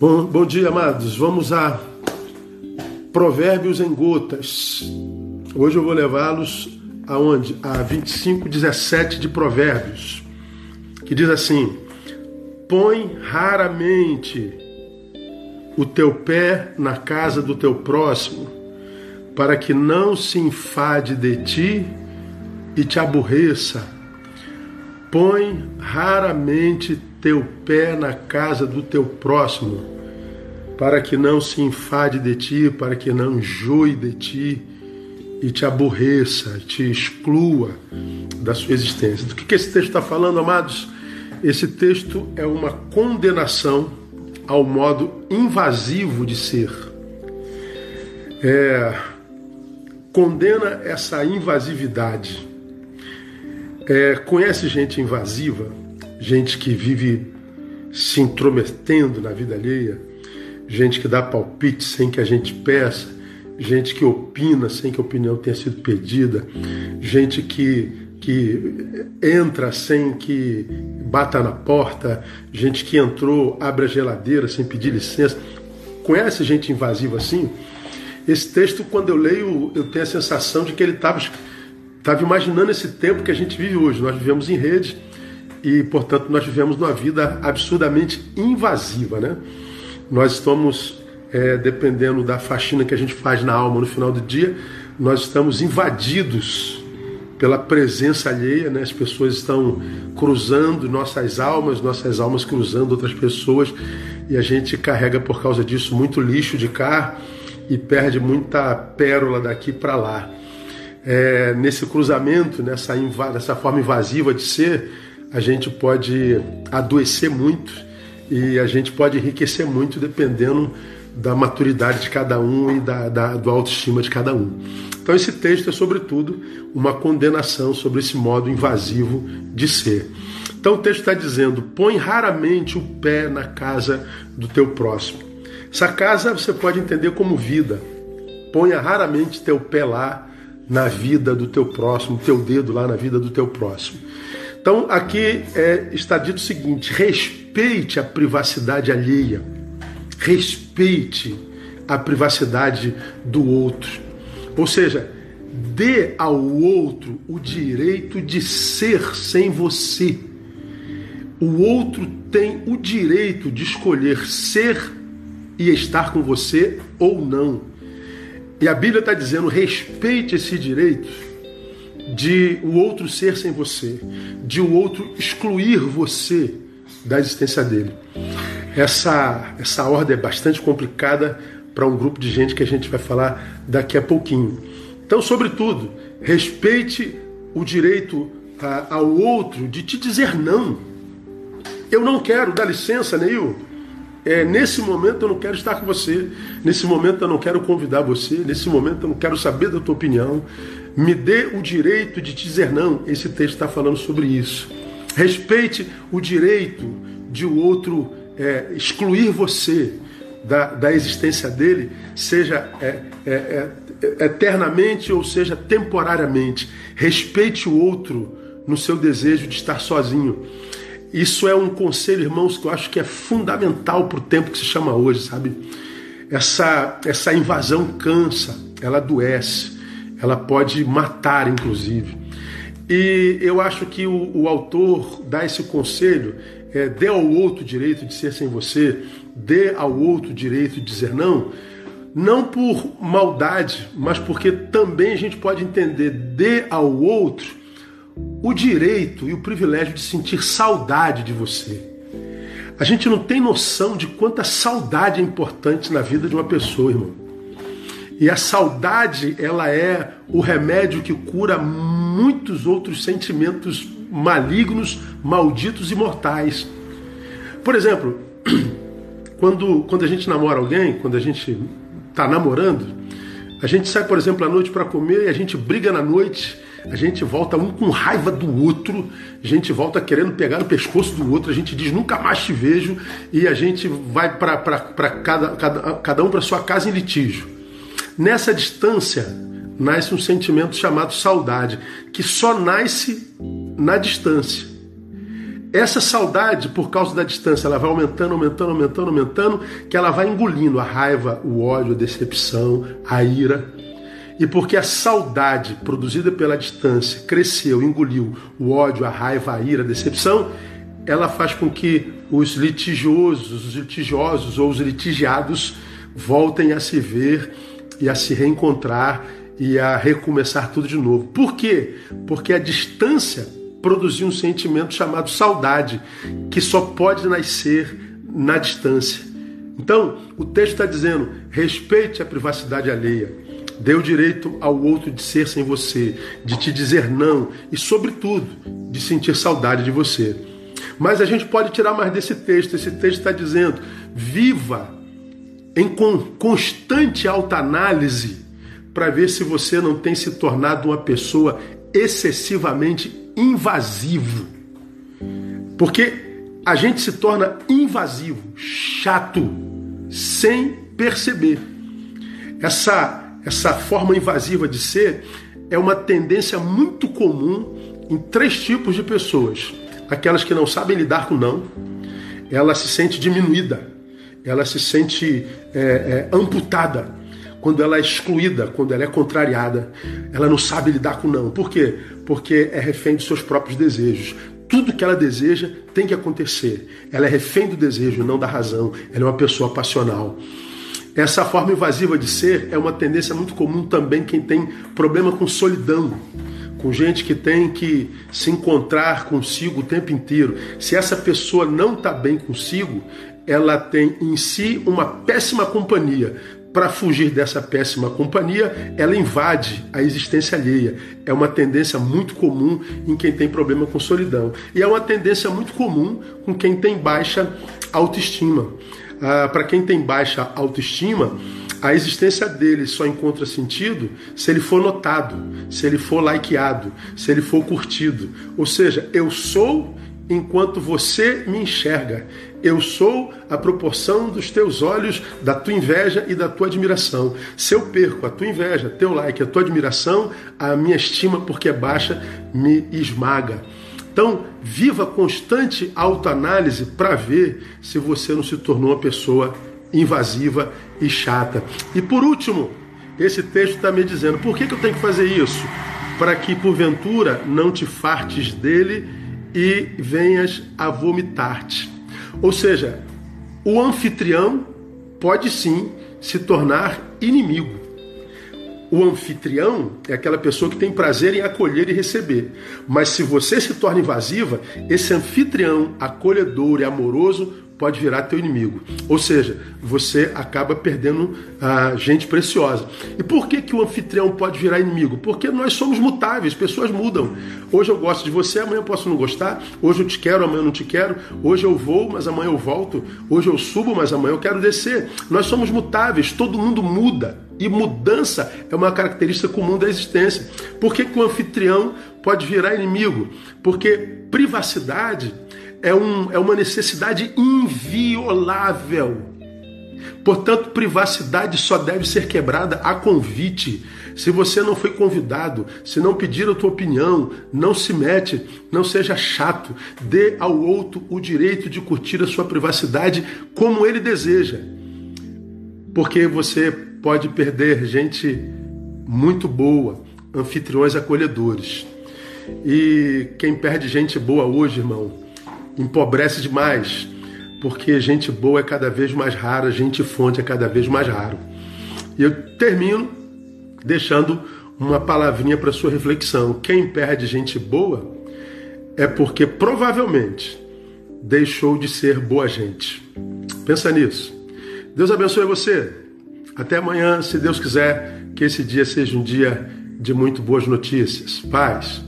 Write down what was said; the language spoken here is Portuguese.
Bom, bom dia, amados. Vamos a Provérbios em Gotas. Hoje eu vou levá-los aonde? A 25, 17 de Provérbios, que diz assim: Põe raramente o teu pé na casa do teu próximo, para que não se enfade de ti e te aborreça. Põe raramente teu pé na casa do teu próximo, para que não se enfade de ti, para que não enjoe de ti e te aborreça, te exclua da sua existência. Do que, que esse texto está falando, amados? Esse texto é uma condenação ao modo invasivo de ser. É, condena essa invasividade. É, conhece gente invasiva? gente que vive se intrometendo na vida alheia, gente que dá palpite sem que a gente peça, gente que opina sem que a opinião tenha sido pedida, gente que, que entra sem que bata na porta, gente que entrou, abre a geladeira sem pedir licença. Conhece gente invasiva assim? Esse texto, quando eu leio, eu tenho a sensação de que ele estava imaginando esse tempo que a gente vive hoje. Nós vivemos em rede e, portanto, nós vivemos uma vida absurdamente invasiva, né? Nós estamos, é, dependendo da faxina que a gente faz na alma no final do dia, nós estamos invadidos pela presença alheia, né? As pessoas estão cruzando nossas almas, nossas almas cruzando outras pessoas e a gente carrega por causa disso muito lixo de cá e perde muita pérola daqui para lá. É, nesse cruzamento, nessa, forma invasiva de ser, a gente pode adoecer muito e a gente pode enriquecer muito dependendo da maturidade de cada um e da, da, do autoestima de cada um. Então esse texto é sobretudo uma condenação sobre esse modo invasivo de ser. Então o texto está dizendo: põe raramente o pé na casa do teu próximo. Essa casa você pode entender como vida. Ponha raramente teu pé lá na vida do teu próximo, teu dedo lá na vida do teu próximo. Então aqui é, está dito o seguinte: respeite a privacidade alheia, respeite a privacidade do outro. Ou seja, dê ao outro o direito de ser sem você. O outro tem o direito de escolher ser e estar com você ou não. E a Bíblia está dizendo: respeite esse direito de o outro ser sem você, de o outro excluir você da existência dele. Essa, essa ordem é bastante complicada para um grupo de gente que a gente vai falar daqui a pouquinho. Então, sobretudo, respeite o direito a, ao outro de te dizer não. Eu não quero, dá licença, Neil. É, nesse momento eu não quero estar com você. Nesse momento eu não quero convidar você. Nesse momento eu não quero saber da tua opinião. Me dê o direito de dizer não. Esse texto está falando sobre isso. Respeite o direito de o outro é, excluir você da, da existência dele, seja é, é, é, eternamente ou seja temporariamente. Respeite o outro no seu desejo de estar sozinho. Isso é um conselho, irmãos, que eu acho que é fundamental para o tempo que se chama hoje, sabe? Essa, essa invasão cansa, ela adoece ela pode matar, inclusive. E eu acho que o, o autor dá esse conselho: é, dê ao outro direito de ser sem você, dê ao outro direito de dizer não, não por maldade, mas porque também a gente pode entender, dê ao outro o direito e o privilégio de sentir saudade de você. A gente não tem noção de quanta saudade é importante na vida de uma pessoa, irmão. E a saudade, ela é o remédio que cura muitos outros sentimentos malignos, malditos e mortais. Por exemplo, quando, quando a gente namora alguém, quando a gente está namorando, a gente sai, por exemplo, à noite para comer e a gente briga na noite, a gente volta um com raiva do outro, a gente volta querendo pegar no pescoço do outro, a gente diz nunca mais te vejo e a gente vai para cada, cada, cada um para sua casa em litígio. Nessa distância nasce um sentimento chamado saudade, que só nasce na distância. essa saudade, por causa da distância, ela vai aumentando, aumentando, aumentando, aumentando, que ela vai engolindo a raiva, o ódio, a decepção, a ira. E porque a saudade produzida pela distância cresceu, engoliu o ódio, a raiva, a ira, a decepção, ela faz com que os litigiosos, os litigiosos ou os litigiados voltem a se ver e a se reencontrar e a recomeçar tudo de novo. Por quê? Porque a distância produziu um sentimento chamado saudade, que só pode nascer na distância. Então, o texto está dizendo: respeite a privacidade alheia, o direito ao outro de ser sem você, de te dizer não e, sobretudo, de sentir saudade de você. Mas a gente pode tirar mais desse texto. Esse texto está dizendo: viva em constante autoanálise para ver se você não tem se tornado uma pessoa excessivamente invasivo. Porque a gente se torna invasivo, chato, sem perceber. Essa essa forma invasiva de ser é uma tendência muito comum em três tipos de pessoas: aquelas que não sabem lidar com não, ela se sente diminuída, ela se sente é, é, amputada quando ela é excluída, quando ela é contrariada, ela não sabe lidar com não. Por quê? Porque é refém dos seus próprios desejos. Tudo que ela deseja tem que acontecer. Ela é refém do desejo, não da razão. Ela é uma pessoa passional. Essa forma invasiva de ser é uma tendência muito comum também quem tem problema com solidão, com gente que tem que se encontrar consigo o tempo inteiro. Se essa pessoa não está bem consigo, ela tem em si uma péssima companhia, para fugir dessa péssima companhia, ela invade a existência alheia. É uma tendência muito comum em quem tem problema com solidão. E é uma tendência muito comum com quem tem baixa autoestima. Ah, para quem tem baixa autoestima, a existência dele só encontra sentido se ele for notado, se ele for likeado, se ele for curtido. Ou seja, eu sou enquanto você me enxerga. Eu sou a proporção dos teus olhos, da tua inveja e da tua admiração. Se eu perco a tua inveja, teu like, a tua admiração, a minha estima, porque é baixa, me esmaga. Então, viva constante autoanálise para ver se você não se tornou uma pessoa invasiva e chata. E por último, esse texto está me dizendo: por que, que eu tenho que fazer isso? Para que porventura não te fartes dele e venhas a vomitar-te. Ou seja, o anfitrião pode sim se tornar inimigo. O anfitrião é aquela pessoa que tem prazer em acolher e receber. Mas se você se torna invasiva, esse anfitrião acolhedor e amoroso pode virar teu inimigo. Ou seja, você acaba perdendo a gente preciosa. E por que, que o anfitrião pode virar inimigo? Porque nós somos mutáveis, pessoas mudam. Hoje eu gosto de você, amanhã eu posso não gostar. Hoje eu te quero, amanhã eu não te quero. Hoje eu vou, mas amanhã eu volto. Hoje eu subo, mas amanhã eu quero descer. Nós somos mutáveis, todo mundo muda. E mudança é uma característica comum da existência. Por que, que o anfitrião pode virar inimigo? Porque privacidade é, um, é uma necessidade inviolável. Portanto, privacidade só deve ser quebrada a convite. Se você não foi convidado, se não pediram a tua opinião, não se mete, não seja chato. Dê ao outro o direito de curtir a sua privacidade como ele deseja. Porque você pode perder gente muito boa, anfitriões acolhedores. E quem perde gente boa hoje, irmão, empobrece demais, porque gente boa é cada vez mais rara, gente fonte é cada vez mais raro. E eu termino deixando uma palavrinha para sua reflexão. Quem perde gente boa é porque provavelmente deixou de ser boa gente. Pensa nisso. Deus abençoe você. Até amanhã, se Deus quiser, que esse dia seja um dia de muito boas notícias. Paz.